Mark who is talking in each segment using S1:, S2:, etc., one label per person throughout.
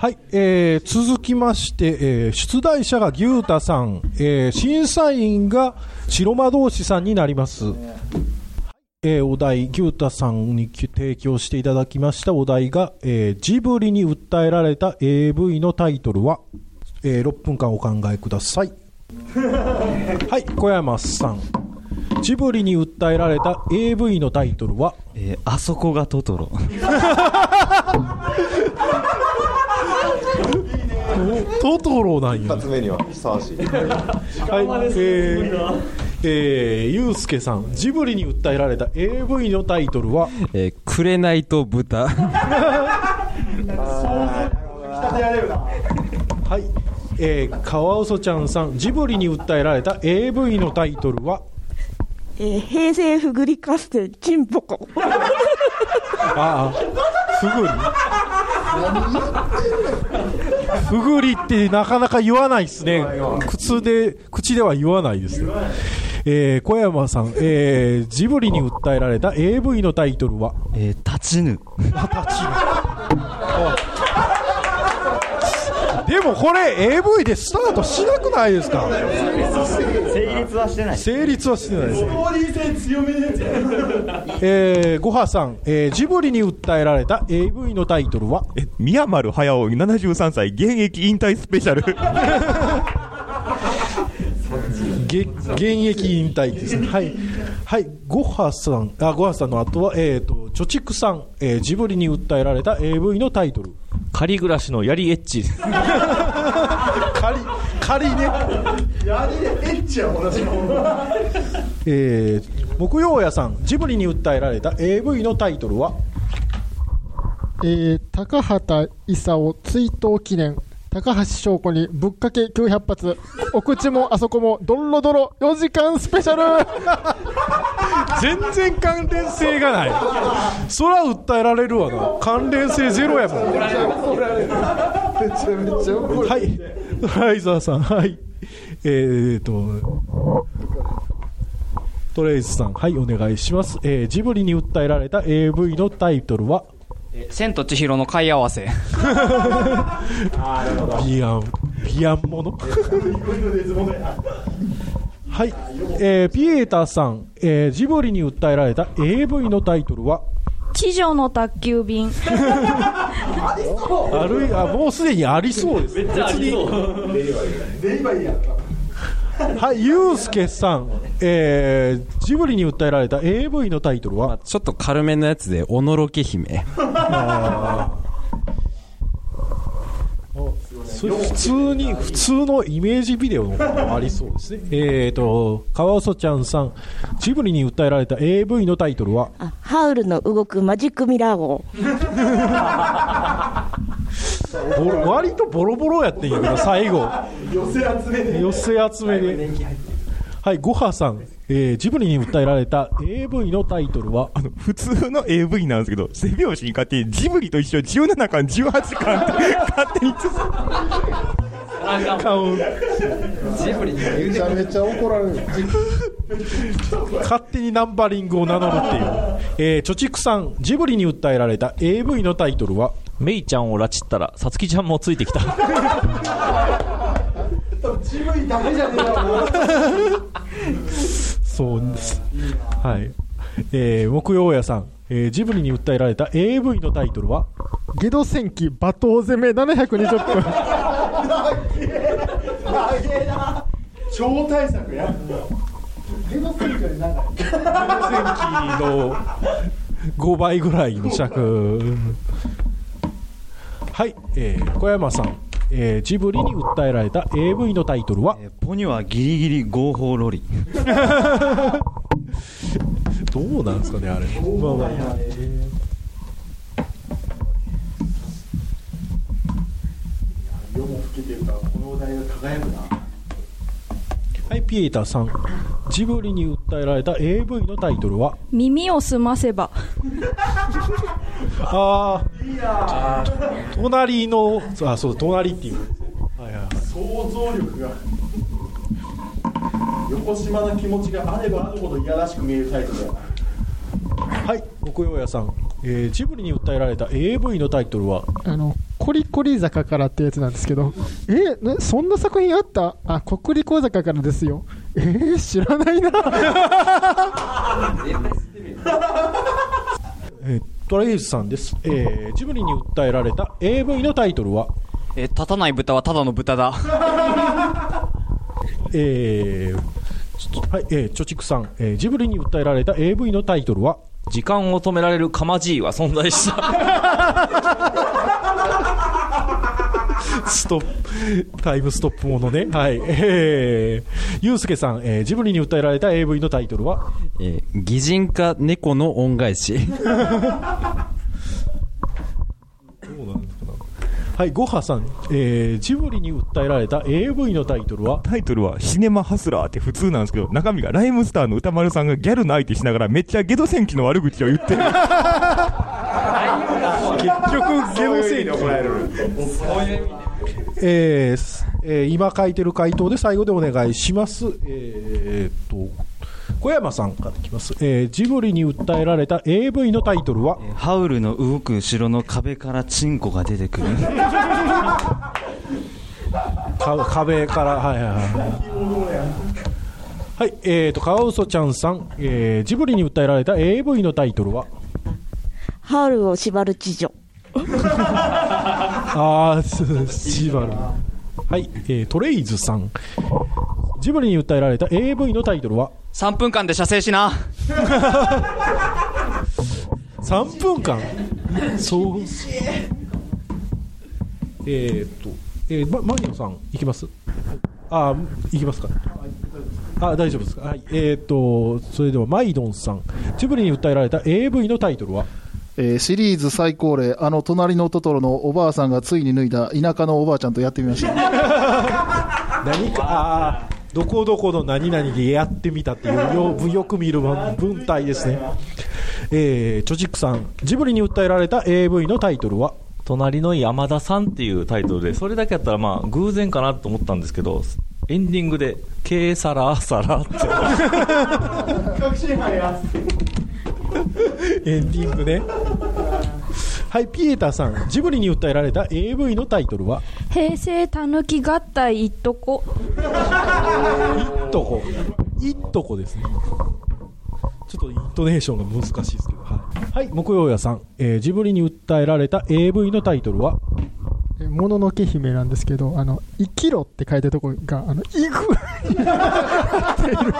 S1: はい、えー続きまして、えー出題者が牛太さん、えー審査員が白魔道士さんになります。えーお題、牛太さんに提供していただきましたお題が、えージブリに訴えられた AV のタイトルは、えー6分間お考えください。はい、小山さん。ジブリに訴えられた AV のタイトルは、
S2: えーあそこがトトロ。
S1: トトロなんや。
S3: 一発目にはふさわしい。
S1: はい、えー、えー、ゆうすけさん、ジブリに訴えられた AV のタイトルは、
S2: えー、くれないと豚。
S1: はい、えー、カワウソちゃんさん、ジブリに訴えられた AV のタイトルは、
S4: えー平成ふぐりかすてちんぽこ。
S1: ああ、ふぐり。ふぐりってなかなか言わないですね。口で、口では言わないですね。えー、小山さん、えー、ジブリに訴えられた AV のタイトルは、
S2: えー、立ちぬ。
S1: でもこれ AV でスタートしなくないですか？
S2: 成立はしてない。
S1: 成立はしてないです。えー、ごはさん、えー、ジブリに訴えられた AV のタイトルは？
S5: え宮丸駿73歳現役引退スペシャル。
S1: げ現役引退です。ねはい。はいごはさんあごはさんの後はえっ、ー、と貯蓄さん、えー、ジブリに訴えられた AV のタイトル
S6: 仮暮らしのやりエッチ。
S1: 仮仮ね。えー、木曜屋さんジブリに訴えられた AV のタイトルは？
S7: えー高畑勲追悼記念。高橋翔子にぶっかけ900発。お口もあそこもドロドロ。4時間スペシャル
S1: 全然関連性がない。そら訴えられるわな。関連性ゼロやもん。
S3: めちゃめちゃ怒る。
S1: はい。相沢さんはい。えー、とトレイズさんはいお願いします、えー、ジブリに訴えられた AV のタイトルは？
S6: 千と千尋の貝合わせ。
S1: ビアンビアンもの はい、えー、ピエータさん、えー、ジブリに訴えられた AV のタイトルは？
S4: 地上の宅急便。
S1: あるいあもうすでにありそうです。別に。はいゆうすけさん、えー、ジブリに訴えられた AV のタイトルは？
S2: ちょっと軽めのやつで、おのろけ姫。
S1: それ普通に普通のイメージビデオの方がありそうですね。えーとカワウソちゃんさん。ジブリに訴えられた AV のタイトルは？
S4: あハウルの動くマジックミラー号。
S1: ボ ロ割とボロボロやってんやけど最後。寄せ集めで。寄せ集めで。はいごはさん、えー、ジブリに訴えられた AV のタイトルは
S5: あの普通の AV なんですけど背拍子に勝手にジブリと一緒17巻18巻って勝手に
S1: カウン
S3: めちゃめちゃ怒られる。
S1: 勝手にナンバリングを名乗るっていう、えー、貯蓄さんジブリに訴えられた AV のタイトルは
S6: メイちゃんを拉致ったら、さつきちゃんもついてきた。
S1: そうです。はい。えー、木曜屋さん、えー、ジブリに訴えられた AV のタイトルは？
S7: ゲド戦記罵倒攻め720分。
S1: 超大作や戦記の5倍ぐらいの尺。はい、えー、小山さん、えー、ジブリに訴えられた AV のタイトルは？
S2: えーポニョはギリギリ合法ロリ。
S1: どうなんですかねあれ。まあまあはいピエーターさん。ジブリに訴えられた AV のタイトルは？
S4: 耳を澄ませば。
S1: ああ隣のあそう隣っていう。はいはいはい。
S8: 想像力が横島な気持ちがあればあるほどいやらしく見えるタイトル
S1: はい木曜屋さん、えージブリに訴えられた AV のタイトルは？
S7: あの小コリコリ坂からってやつなんですけど、えねそんな作品あった？あ、ココリコ坂からですよ。えー、知らないな。
S1: えートレイズさんです、えージブリに訴えられた AV のタイトルは、
S6: え、立たない豚はただの豚だ。
S1: えーちょはい、えー、チョチクさん、えージブリに訴えられた AV のタイトルは、
S6: 時間を止められるカマジーは存在した。
S1: ストップ、タイムストップものね。はい。えー、ゆうすけさん、えージブリに訴えられた AV のタイトルは、
S2: えー擬人化猫の恩返し。
S1: はい、ゴハさん、えージブリに訴えられた AV のタイトルは、
S5: タイトルはシネマハスラーって普通なんですけど、中身がライムスターの歌丸さんがギャルの相手しながらめっちゃゲド戦記の悪口を言ってる。
S1: 結局、ゲオセイえーすえー今書いてる回答で最後でお願いします。えーっと、小山さんからいきます。えージブリに訴えられた AV のタイトルは、
S2: ハウルの動く後ろの壁からチンコが出てくる。
S1: か壁から、はいはいはい。はい、えーと、カワウソちゃんさん、えージブリに訴えられた AV のタイトルは、
S4: ハウルを縛る知女。
S1: あー、すシバル。はい、えートレイズさん、ジブリに訴えられた AV のタイトルは、
S6: 3分間で射精しな。
S1: 3分間？そう？えー、っと、えー、ま、マリオさんいきます？あいきますか。あ大丈夫ですか。はいえー、っとそれではマイドンさん。ジブリに訴えられた AV のタイトルは？
S3: えーシリーズ最高齢、あの隣のトトロのおばあさんがついに脱いだ田舎のおばあちゃんとやってみました。
S1: 何？かどこどこの何々でやってみたっていうよよく見る文体ですねえー、チョチックさんジブリに訴えられた AV のタイトルは？
S6: 隣の山田さんっていうタイトルで、それだけやったらまあ偶然かなと思ったんですけど、エンディングで、ケーサラーサラって。
S1: エンディングね。はい、ピエタさん、ジブリに訴えられた AV のタイトルは、
S9: 平成たぬき合体いっとこ。
S1: いっとこ。いっとこですね。ちょっとイントネーションが難しいですけど。はい、はい、木曜屋さん、えージブリに訴えられた AV のタイトルは、
S7: えもののけ姫なんですけど、あの、生きろって書いてるとこが、あの、いぐ
S3: 最低や。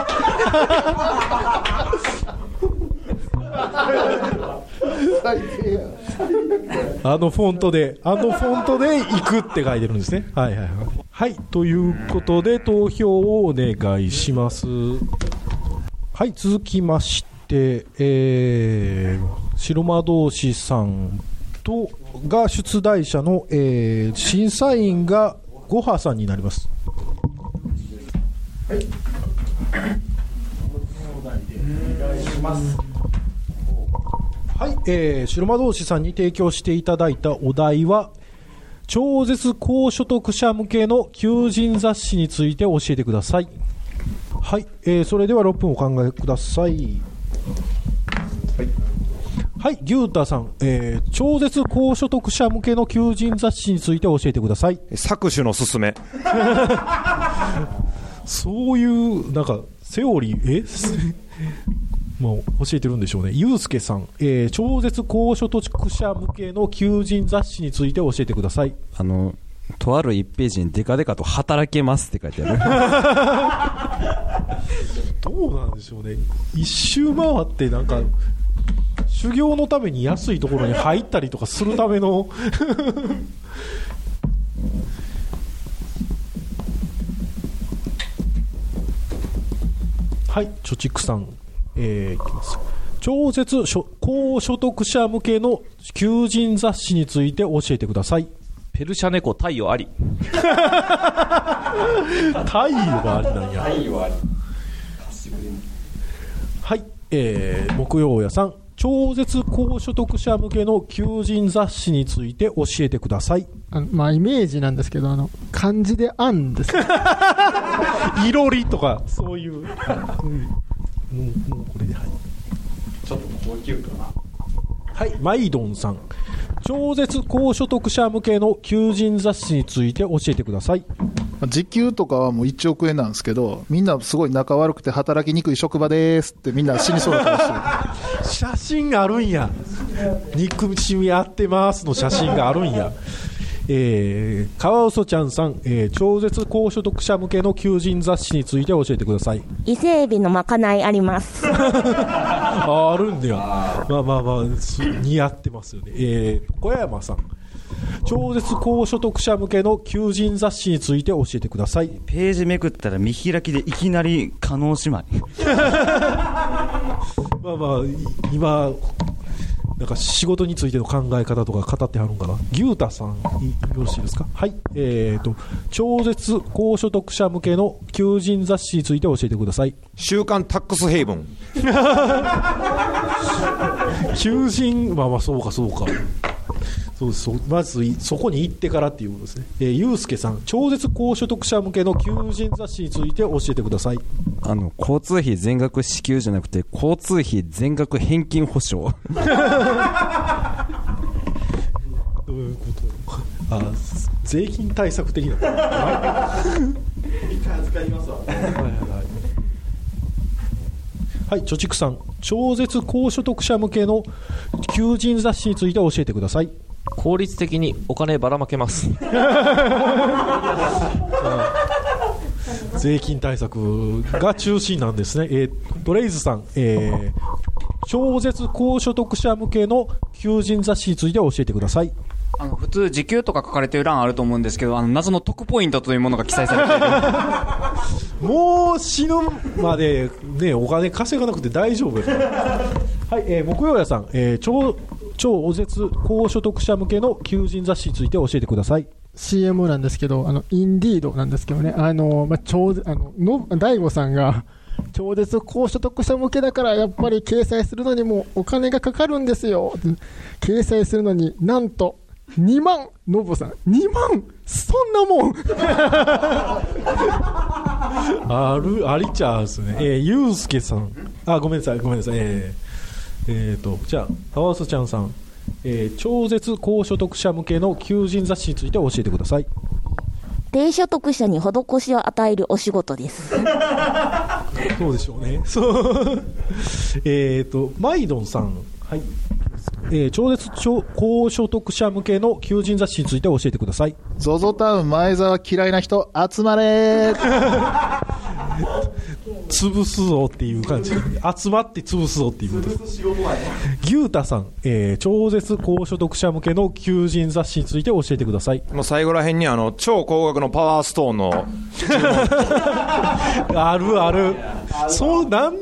S1: あのフォントで、あのフォントで行くって書いてるんですね。はいはいはい。はい、ということで投票をお願いします。はい、続きまして、えー、白魔道士さんと、が出題者の、えー、審査員がゴハさんになります。はい、えー、白魔道士さんに提供していただいたお題は、超絶高所得者向けの求人雑誌について教えてください。はい、えー、それでは6分お考えください。はい、牛太さん、えー、超絶高所得者向けの求人雑誌について教えてください。
S10: 搾取のすすめ。
S1: そういう、なんか、セオリー、え？もう教えてるんでしょうね。ゆうすけさん、えー、超絶高所得者向けの求人雑誌について教えてください。
S2: あの、とある1ページにデカデカと働けますって書いてある。
S1: どうなんでしょうね。一周回って、なんか、修行のために安いところに入ったりとかするための はい、貯蓄さん、えー、いきます。超絶所高所得者向けの求人雑誌について教えてください。
S6: ペルシャ猫太陽あり。
S1: 太陽がありなんや。
S6: 太陽あり。
S1: はい、えー、木曜屋さん、超絶高所得者向けの求人雑誌について教えてください。
S7: あのまあ、イメージなんですけど、あの、漢字であんです。
S1: いろりとか、そういう。うん、もう、もうこれで、はい。
S6: ちょっと高級かな。
S1: はい、マイドンさん。超絶高所得者向けの求人雑誌について教えてください。
S3: 時給とかはもう1億円なんですけど、みんなすごい仲悪くて働きにくい職場ですってみんな死にそうな顔してる。
S1: 写真があるんや。憎しみ合ってますの写真があるんや。えー、川嘘ちゃんさん、えー超絶高所得者向けの求人雑誌について教えてください。
S4: 伊勢海老のまかないあります。
S1: あ あるんだよ。まあまあまあ、す似合ってますよね。えー、小山さん。超絶高所得者向けの求人雑誌について教えてください。
S2: ページめくったら見開きでいきなり加納姉妹。
S1: まあまあ、今、なんか仕事についての考え方とか語ってはるんかな。牛太さん、いよろしいですか？はい。えーと、超絶高所得者向けの求人雑誌について教えてください。
S10: 週刊タックスヘイブン。
S1: 求人、まあまあ、そうかそうか。そうそうまずいそこに行ってからっていうことですね。えー、ゆうすけさん、超絶高所得者向けの求人雑誌について教えてください。
S2: あの、交通費全額支給じゃなくて、交通費全額返金保証。
S1: どういうことあ、税金対策的な。
S8: 一回預かりますわ。
S1: はいはいはい。はい、貯蓄さん、超絶高所得者向けの求人雑誌について教えてください。
S6: 効率的にお金ばらまけます。
S1: 税金対策が中心なんですね。えードレイズさん、えー超絶高所得者向けの求人雑誌について教えてください。
S11: あの、普通、時給とか書かれてる欄あると思うんですけど、あの、謎の特ポイントというものが記載されている。
S1: もう死ぬまで、ね、お金稼がなくて大丈夫です。はい、えー木曜屋さん、えー超超絶高所得者向けの求人雑誌について教えてください。
S7: CM なんですけど、あの、インディードなんですけどね、あの、まあ、超、あの、の、大悟さんが、超絶高所得者向けだから、やっぱり掲載するのにもお金がかかるんですよ。掲載するのになんと、2万、ノブさん、2万そんなもん
S1: ある、ありちゃうですね。えー、ゆうすけさん。あ、ごめんなさい、ごめんなさい。えー、えーと、じゃあ、ハワースちゃんさん。えー超絶高所得者向けの求人雑誌について教えてください。
S4: 低所得者に施しを与えるお仕事です。
S1: どうでしょうね。そう。えっと、マイドンさん。はい。えー超絶超高所得者向けの求人雑誌について教えてください。
S3: ゾゾタウン前澤嫌いな人集まれ
S1: 潰すぞっていう感じ。集まって潰すぞっていう。牛太さん、えー超絶高所得者向けの求人雑誌について教えてください。
S10: もう最後らへんにあの、超高額のパワーストーンの、
S1: あるある。そう、なん、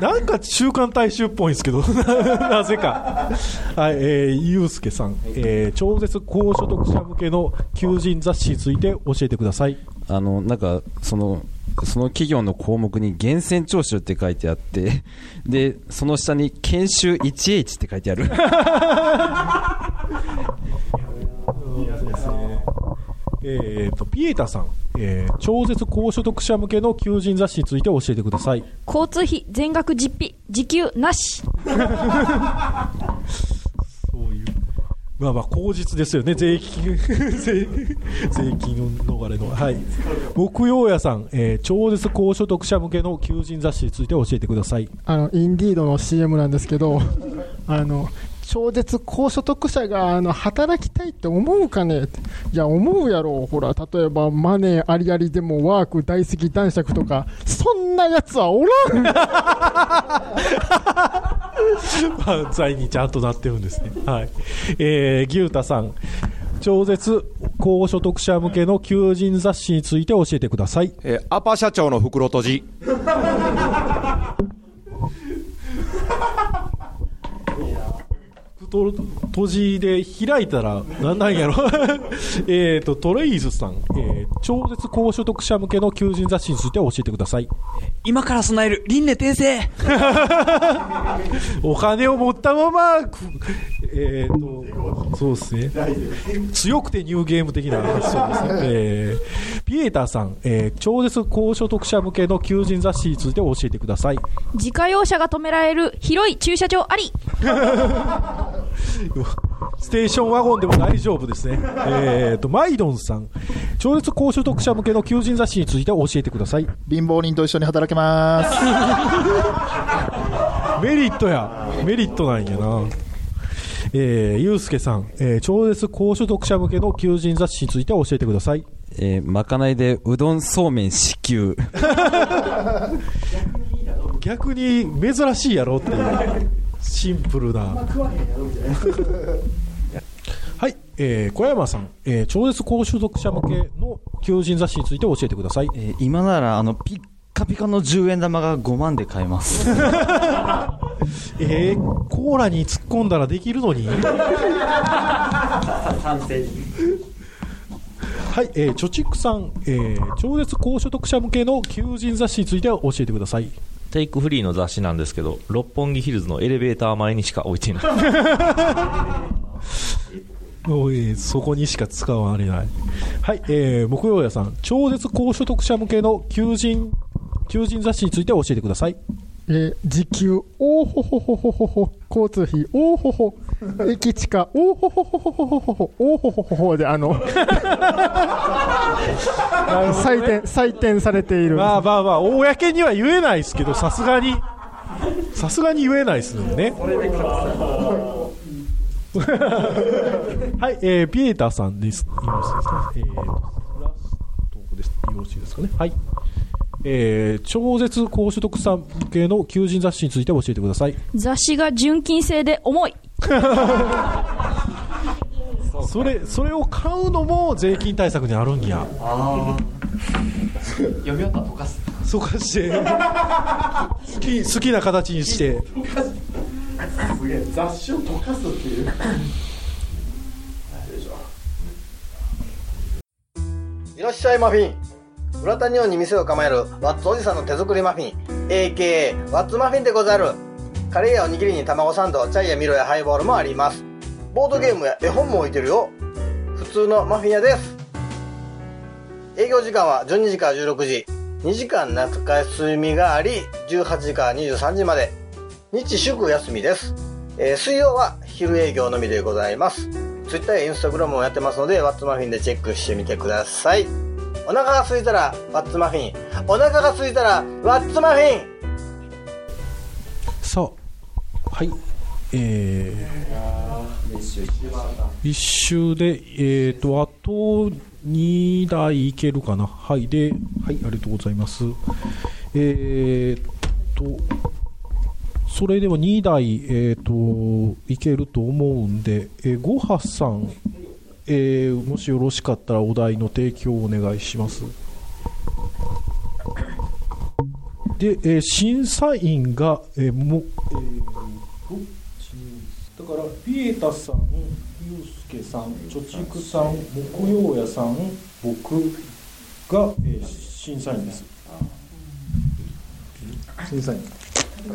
S1: なんか週刊大衆っぽいんですけど、なぜか。はい、えー、ゆうすけさん、えー超絶高所得者向けの求人雑誌について教えてください。
S2: あの、なんか、その、その企業の項目に源泉徴収って書いてあって、で、その下に研修 1H って書いてある。
S1: えーと、ピエタさん、えー超絶高所得者向けの求人雑誌について教えてください。
S9: 交通費全額実費時給なし。
S1: まあまあ、口実ですよね、税金、税税金逃れの。はい。木曜屋さん、えー超絶高所得者向けの求人雑誌について教えてください。
S7: あの、インディードの CM なんですけど、あの、超絶高所得者が、あの、働きたいって思うかね？っていや、思うやろ。ほら、例えば、マネーありありでもワーク大好き男爵とか、そんな奴はおらん
S1: 漫才にちゃんとなってるんですね。はい。えー、牛太さん、超絶高所得者向けの求人雑誌について教えてください。
S10: えーアパ社長の袋閉じ。
S1: と閉じで開いたら、なんなんやろえっと、トレイズさん、えー超絶高所得者向けの求人雑誌について教えてください。
S11: 今から備える輪廻転生
S1: お金を持ったまま、えっ、と、そうですね。強くてニューゲーム的な発想ですね。えーピエーターさん、えー超絶高所得者向けの求人雑誌について教えてください。
S9: 自家用車が止められる広い駐車場あり
S1: ステーションワゴンでも大丈夫ですね。えーと、マイドンさん、超絶高所得者向けの求人雑誌について教えてください。
S3: 貧乏人と一緒に働けます。
S1: メリットや。メリットなんやな。えー、ゆうすけさん、えー超絶高所得者向けの求人雑誌について教えてください。
S2: えーまかないでうどんそうめん支給。
S1: 逆に珍しいやろっていう。シンプルな。はい、えー、小山さん、えー超絶高所得者向けの求人雑誌について教えてください。
S12: 今ならあのピッカピカの10円玉が5万で買えます
S1: えー、コーラに突っ込んだらできるのに？
S12: 賛成
S1: はい、えー、チョチックさん、えー、超絶高所得者向けの求人雑誌について教えてください。
S6: テイクフリーの雑誌なんですけど、六本木ヒルズのエレベーター前にしか置いていない。
S1: おいそこにしか使われない。はい、えー、木曜屋さん、超絶高所得者向けの求人、求人雑誌について教えてください。
S7: えー時給、おーほほほほほほ、交通費、おーほほ、駅地下、おーほほほほほほほ、おーほほほほで、あの、あの採点、採点されている。
S1: まあまあまあ、公には言えないですけど、さすがに、さすがに言えないですよね。はい、えー、ピエーターさんです。よろしいですか、えー、ラストです。よろしいですかね。はい。えー、超絶高所得者向けの求人雑誌について教えてください。
S9: 雑誌が純金製で重い
S1: それ、それを買うのも税金対策にあるんや。
S11: 読み終わったら溶かす。
S1: そうかして、好き、好きな形にして。
S8: すげえ雑誌を溶かすっていう
S13: いらっしゃいマフィン浦田日本に店を構えるワッツおじさんの手作りマフィン AKA ワッツマフィンでござる。カレーやおにぎりに卵サンドチャイやミロやハイボールもあります。ボードゲームや絵本も置いてるよ。普通のマフィン屋です。営業時間は12時から16時。2時間夏休みがあり18時から23時まで。日祝休みです、えー水曜は昼営業のみでございます。ツイッターやインスタグラムもやってますのでワッツマフィンでチェックしてみてください。お腹が空いたらワッツマフィンお腹が空いたらワッツマフィン
S1: さあ、はい。えー、一周で、えーと、あと2台いけるかな。はい。で、はい、ありがとうございます。えーと、それでは2台、えーと、いけると思うんで、えー、ごはさん、えーもしよろしかったらお題の提供をお願いします。で、えー審査員が、えーも、えーだから、ピエタさん、ユうスケさん、貯蓄さん、木曜屋さん、僕が、えー審査員です。審査員。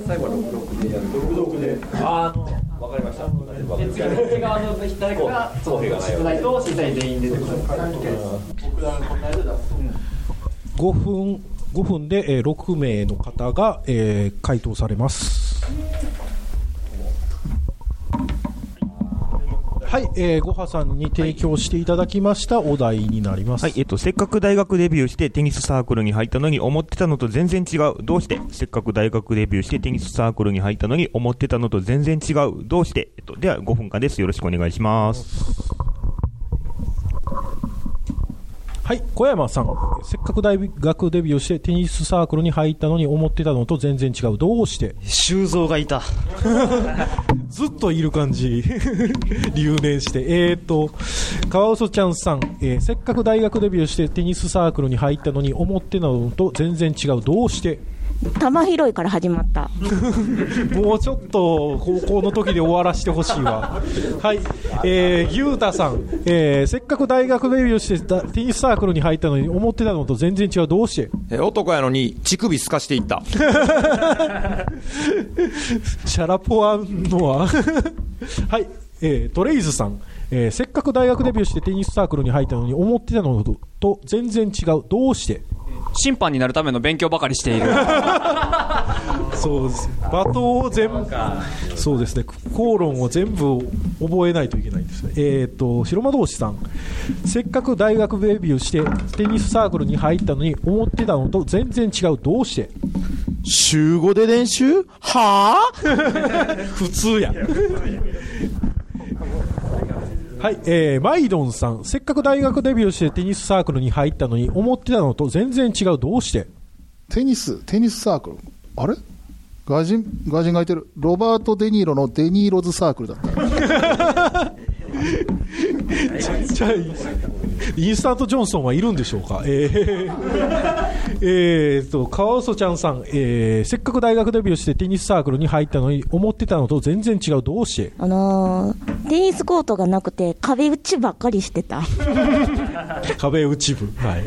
S14: 最後は66でやる。66で。あの、わかりました。
S11: 内側の誰かが、少ないと審査員全員出てくる。
S8: 僕らの答えで出す
S1: 5分、5分で、えー6名の方が、えー回答されます。はい、えー、ごはさんに提供していただきましたお題になります。
S5: はい、えっと、せっかく大学デビューしてテニスサークルに入ったのに思ってたのと全然違う。どうして？せっかく大学デビューしてテニスサークルに入ったのに思ってたのと全然違う。どうして？えっと、では5分間です。よろしくお願いします。
S1: はい、小山さん、せっかく大学デビューしてテニスサークルに入ったのに思ってたのと全然違う。どうして？
S12: 修造がいた。
S1: ずっといる感じ。留年して。えーと、川嘘ちゃんさん、えーせっかく大学デビューしてテニスサークルに入ったのに思ってたのと全然違う。どうして？
S4: 玉拾いから始まった。
S1: もうちょっと高校の時で終わらせてほしいわ。はい。えー、ゆうたさん、えー、せっかく大学デビューしてたテニスサークルに入ったのに思ってたのと全然違う。どうして？
S10: え男やのに乳首すかしていった。
S1: シャラポワンノア はい、えートレイズさん、えーせっかく大学デビューしてテニスサークルに入ったのに思ってたのとと全然違うどうして？
S11: 審判になるための勉強ばかりしている。
S1: そうです罵倒を全部そうですね。口論を全部覚えないといけないんですねえっ、と白魔道士さん。せっかく大学デビューしてテニスサークルに入ったのに思ってたのと全然違う。どうして？
S8: 週5で練習？はあ？
S1: 普通やはい、えー、マイドンさん、せっかく大学デビューしてテニスサークルに入ったのに、思ってたのと全然違う、どうして？
S3: テニス、テニスサークル。あれ？外人、外人がいてる。ロバート・デ・ニーロのデ・ニーロズサークルだった。
S1: じゃあインスタントジョンソンはいるんでしょうか、えーえーと川尾ちゃんさん、えーせっかく大学デビューしてテニスサークルに入ったのに思ってたのと全然違う、どうして？
S4: あのーテニスコートがなくて壁打ちばっかりしてた。
S1: 壁打ち部、はい、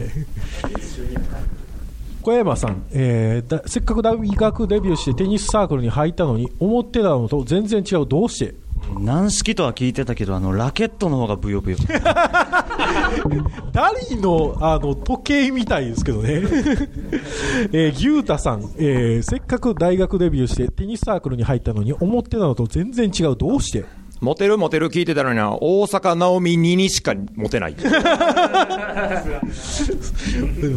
S1: 小山さん、えーだせっかく大学デビューしてテニスサークルに入ったのに思ってたのと全然違う、どうして？
S12: 軟式とは聞いてたけど、あの、ラケットの方がブヨブヨ。
S1: ダリのあの時計みたいですけどね、えー、牛太さん、えーせっかく大学デビューしてテニスサークルに入ったのに思ってたのと全然違う、どうして？
S10: モテるモテる聞いてたのにな、大坂なおみにしかモテない。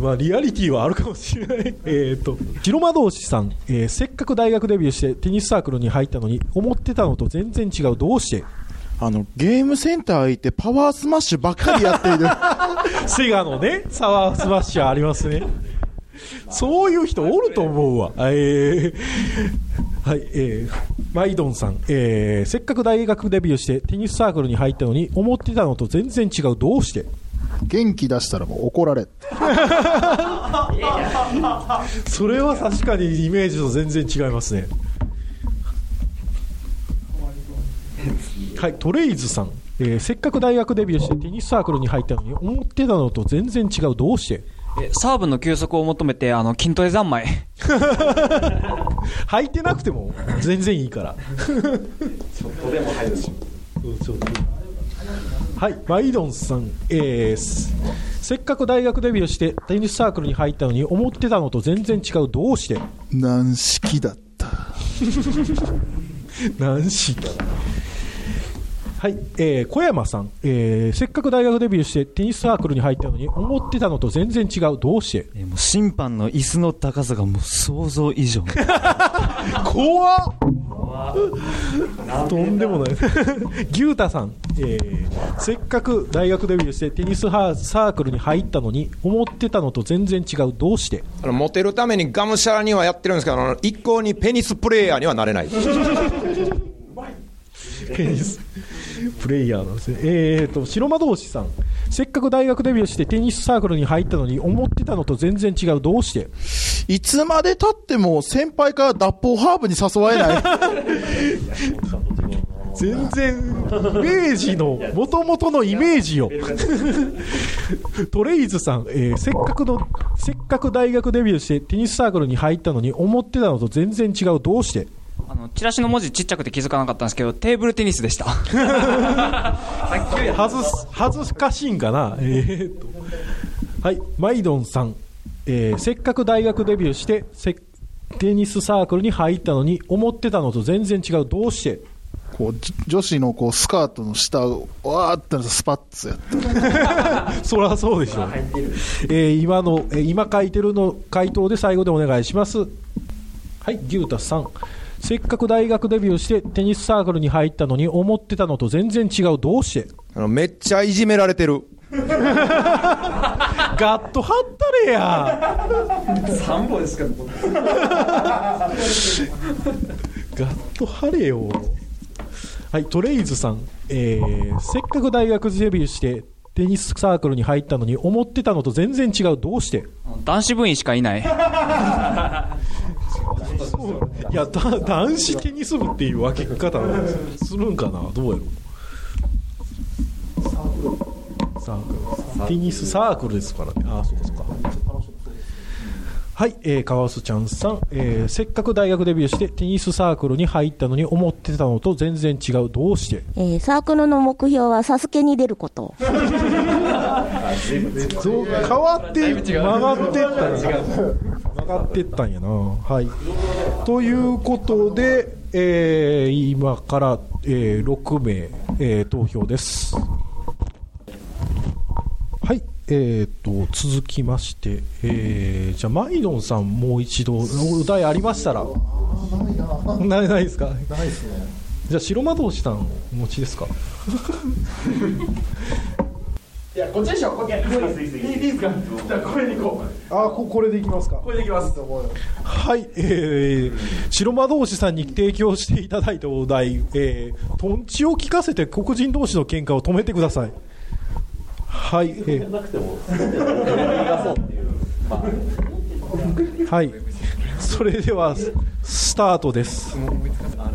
S1: まあ、リアリティはあるかもしれない。えっと、広間同士さん、えーせっかく大学デビューしてテニスサークルに入ったのに思ってたのと全然違う、どうして？
S8: あの、ゲームセンター行ってパワースマッシュばっかりやっている。
S1: セガのね、パワースマッシュありますね。そういう人おると思うわ。えーはい、えー、マイドンさん、えーせっかく大学デビューしてテニスサークルに入ったのに思ってたのと全然違う、どうして？
S3: 元気出したらもう怒られ。
S1: それは確かにイメージと全然違いますね。はい、トレイズさん、えーせっかく大学デビューしてテニスサークルに入ったのに思ってたのと全然違う、どうして？
S11: えサーブの休息を求めて、あの、筋トレ三昧。
S1: 履いてなくても全然いいから。
S14: ちょっとでも入るし。
S1: ちょっとはい、マイドンさん、えーすせっかく大学デビューしてテニスサークルに入ったのに思ってたのと全然違う、どうして？
S3: 軟式だった。
S1: 軟式はい、えー小山さん、えーせっかく大学デビューしてテニスサークルに入ったのに思ってたのと全然違う、どうして？
S12: もう審判の椅子の高さがもう想像以上。
S1: 怖っ。とんでもない。牛太さん、えーせっかく大学デビューしてテニスハーサークルに入ったのに思ってたのと全然違う、どうして？
S10: あのモテるためにがむしゃらにはやってるんですけど、あの一向にペニスプレーヤーにはなれない。
S1: テニスプレイヤーなんですね。えーと、白魔道士さん。せっかく大学デビューしてテニスサークルに入ったのに思ってたのと全然違う。どうして？
S8: いつまで経っても先輩から脱法ハーブに誘われない。
S1: 全然、イメージの、もともとのイメージよ。トレイズさん、えーせっかくの、せっかく大学デビューしてテニスサークルに入ったのに思ってたのと全然違う。どうして？
S11: あの、チラシの文字ちっちゃくて気づかなかったんですけど、テーブルテニスでした。
S1: 外す、恥ずかしいんかな？えーと。はい、マイドンさん。えーせっかく大学デビューして、せテニスサークルに入ったのに、思ってたのと全然違う。どうして？
S3: こう、じ女子のこう、スカートの下を、わーってなってスパッツやった。
S1: そりゃそうでしょう。えー今の、えー今書いてるの回答で最後でお願いします。はい、牛太さん。せっかく大学デビューしてテニスサークルに入ったのに思ってたのと全然違う。どうして？
S10: あのめっちゃいじめられてる。
S1: ガッと張ったれや。
S14: 3本ですか
S1: ガッと張れよ。はい、トレイズさん。えーせっかく大学デビューしてテニスサークルに入ったのに思ってたのと全然違う。どうして？
S11: 男子部員しかいない。
S1: いやだ男子テニス部っていう分け方するんかな？どうやろサークル。テニスサークルですからね。ああそうかそうか。はい、えー、川須ちゃんさん、えーせっかく大学デビューしてテニスサークルに入ったのに思ってたのと全然違う。どうして？
S4: えーサークルの目標はサスケに出ること。
S1: そう変わって、曲がってったんや曲がってったんやな。はい。ということで、えー今から、えー6名、えー投票です。はい。えー、と続きまして、えーじゃあ、マイノンさん、もう一度、お題ありましたら、ないないですか、
S3: ないですね。
S1: じゃあ、白魔道士さん、お持ちですか？
S14: いや、こっちでしょ、こっち。いいいいですか？じゃあ、これに行こう。
S1: あここれでいきますか。
S14: これでいきます。
S1: はい、えー、白魔道士さんに提供していただいたお題、えー、トンチを聞かせて黒人同士の喧嘩を止めてください。はい、え はい、それではススタートです。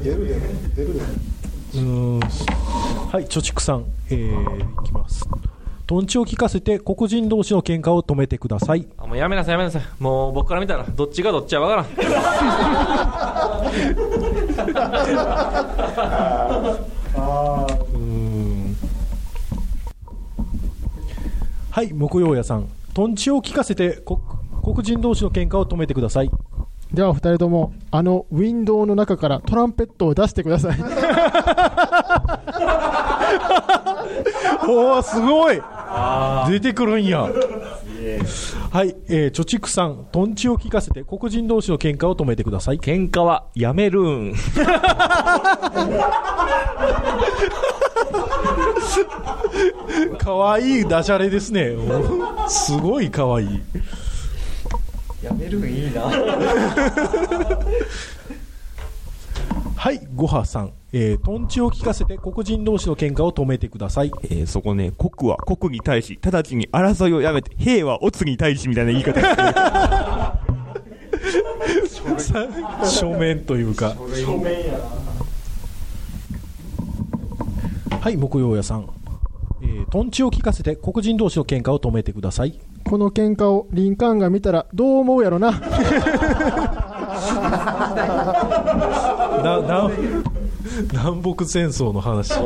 S3: 出るで、出るで。
S1: うーんはい、貯蓄さん、えー、いきます。トンチを聞かせて黒人同士の喧嘩を止めてください。
S6: あもうやめなさいやめなさいもう僕から見たらどっちがどっちやわからん
S1: はい、木曜屋さん。トンチを聞かせてこ黒人同士の喧嘩を止めてください。
S7: では二人ともあのウィンドウの中からトランペットを出してください
S1: おお、すごい出てくるんや。はい、えー、貯蓄さん。トンチを聞かせて黒人同士の喧嘩を止めてください。
S6: 喧嘩はやめるん。
S1: かわいいダジャレですね。おすごいかわいい。
S12: やめるんいいな。
S1: はい、ごはさん。えー、トンチを聞かせて黒人同士の喧嘩を止めてください。
S5: えーそこね、国は国に対し、直ちに争いをやめて、兵は乙に対しみたいな言い方ですね。
S1: 書面というか。
S14: 正面や
S1: はい、木曜屋さん。えー、トンチを聞かせて黒人同士の喧嘩を止めてください。
S7: この喧嘩をリンカーンが見たらどう思うやろな
S1: な、な、南北戦争の話。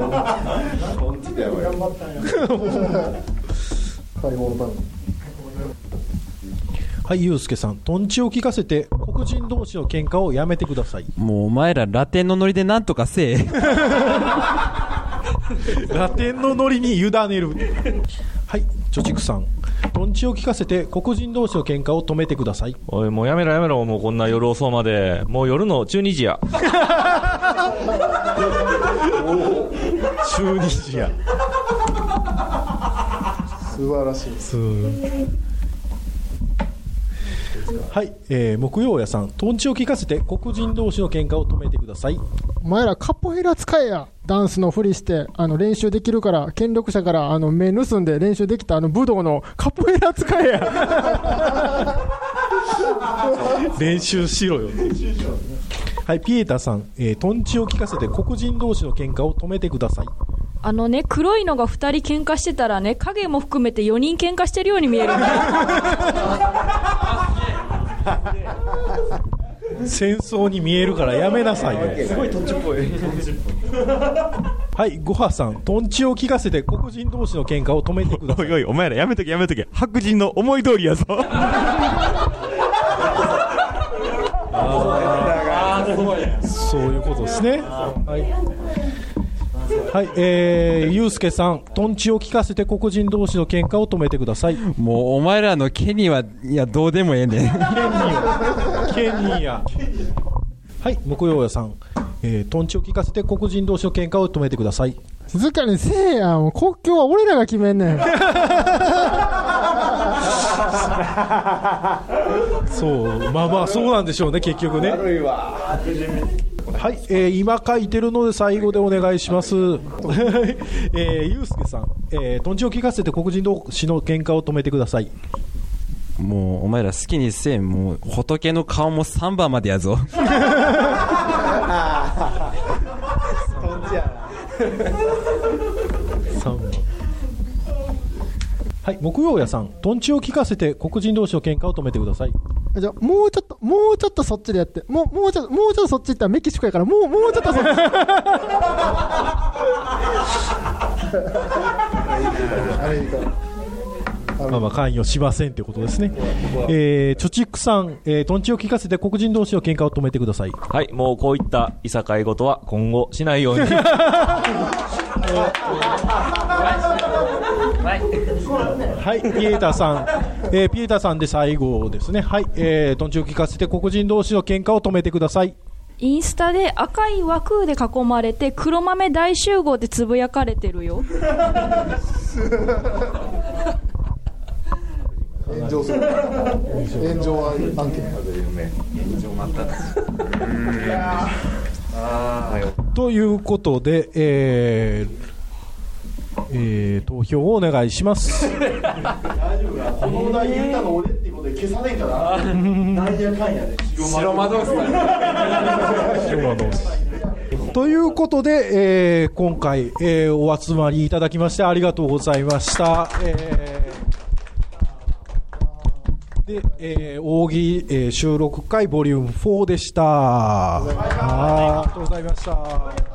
S1: はい、ゆうすけさん。トンチを聞かせて黒人同士の喧嘩をやめてください。
S2: もうお前らラテンのノリでなんとかせえ。
S1: ラテンのノリに委ねる。はい、貯蓄さん。トンチを聞かせて黒人同士の喧嘩を止めてください。
S6: おいもうやめろやめろもうこんな夜遅うまでもう夜の12時や
S1: 中日や。
S3: 素晴らしい。
S1: すはい、えー、木曜屋さん。トンチを聞かせて黒人同士の喧嘩を止めてください。
S7: お前らカポエラ使えやダンスのふりしてあの練習できるから権力者からあの目盗んで練習できたあの武道のカポエラ使えや
S1: 練習しろよって。はい、ピエタさん。えー、トンチを聞かせて黒人同士の喧嘩を止めてください。
S9: あのね、黒いのが二人喧嘩してたらね、影も含めて4人喧嘩してるように見えるんだよ。
S1: 戦争に見えるからやめなさいよ。
S12: すごいトッチっぽい。
S1: はい、ごはさん。トンチを聞かせて黒人同士の喧嘩を止めてください。
S5: おいおい、お前らやめとけやめとけ。白人の思い通りやぞ。
S1: そういうことですね。はい。はい、えー、ゆうすけさん。トンチを聞かせて黒人同士の喧嘩を止めてください。
S2: もうお前らのケニーは、いや、どうでもええねん。
S1: ケニーや。はい、木曜屋さん。えー、トンチを聞かせて黒人同士の喧嘩を止めてください。
S7: 静かにせえやもう国境は俺らが決めんねん
S1: そう、まあまあそうなんでしょうね、結局ね。
S14: 悪いわ。
S1: はい、えー今書いてるので最後でお願いします。えー、ゆうすけさん、えー、トンチを聞かせて黒人同士の喧嘩を止めてください。
S2: もうお前ら好きにせえ。もう仏の顔も3番までやぞ。
S14: トンチや
S1: 3番。はい、木曜屋さん、トンチを聞かせて黒人同士の喧嘩を止めてください。
S7: じゃあもうちょっと、もうちょっとそっちでやって。もう、もうちょっと、もうちょっとそっち行ったらメキシコやから、もう、もうちょっとそっち。
S1: まあまあ関与しませんということですね。えー、貯蓄さん、えー、トンチを聞かせて黒人同士の喧嘩を止めてください。
S6: はい、もうこういったいさかい事は今後しないように。
S1: はい、ピエータさん、えー、ピエータさんで最後ですね。はい、えー、トンチを聞かせて黒人同士の喧嘩を止めてください。
S9: インスタで赤い枠で囲まれて黒豆大集合ってつぶやかれてるよ。
S3: 炎上する。炎上は案件。
S1: ということで、えーえー投票をお願いします。
S8: 大丈夫かこのお題言ったの俺ってことで消さねえかななんやかんやで白魔道士
S1: 白魔道士ということで、えー今回、えーお集まりいただきましてありがとうございました。えーで、えー、大喜利、えー収録会ボリューム4でした。はいありがとうございました。